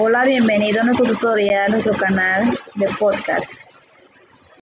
Hola, bienvenido a nuestro tutorial, a nuestro canal de podcast.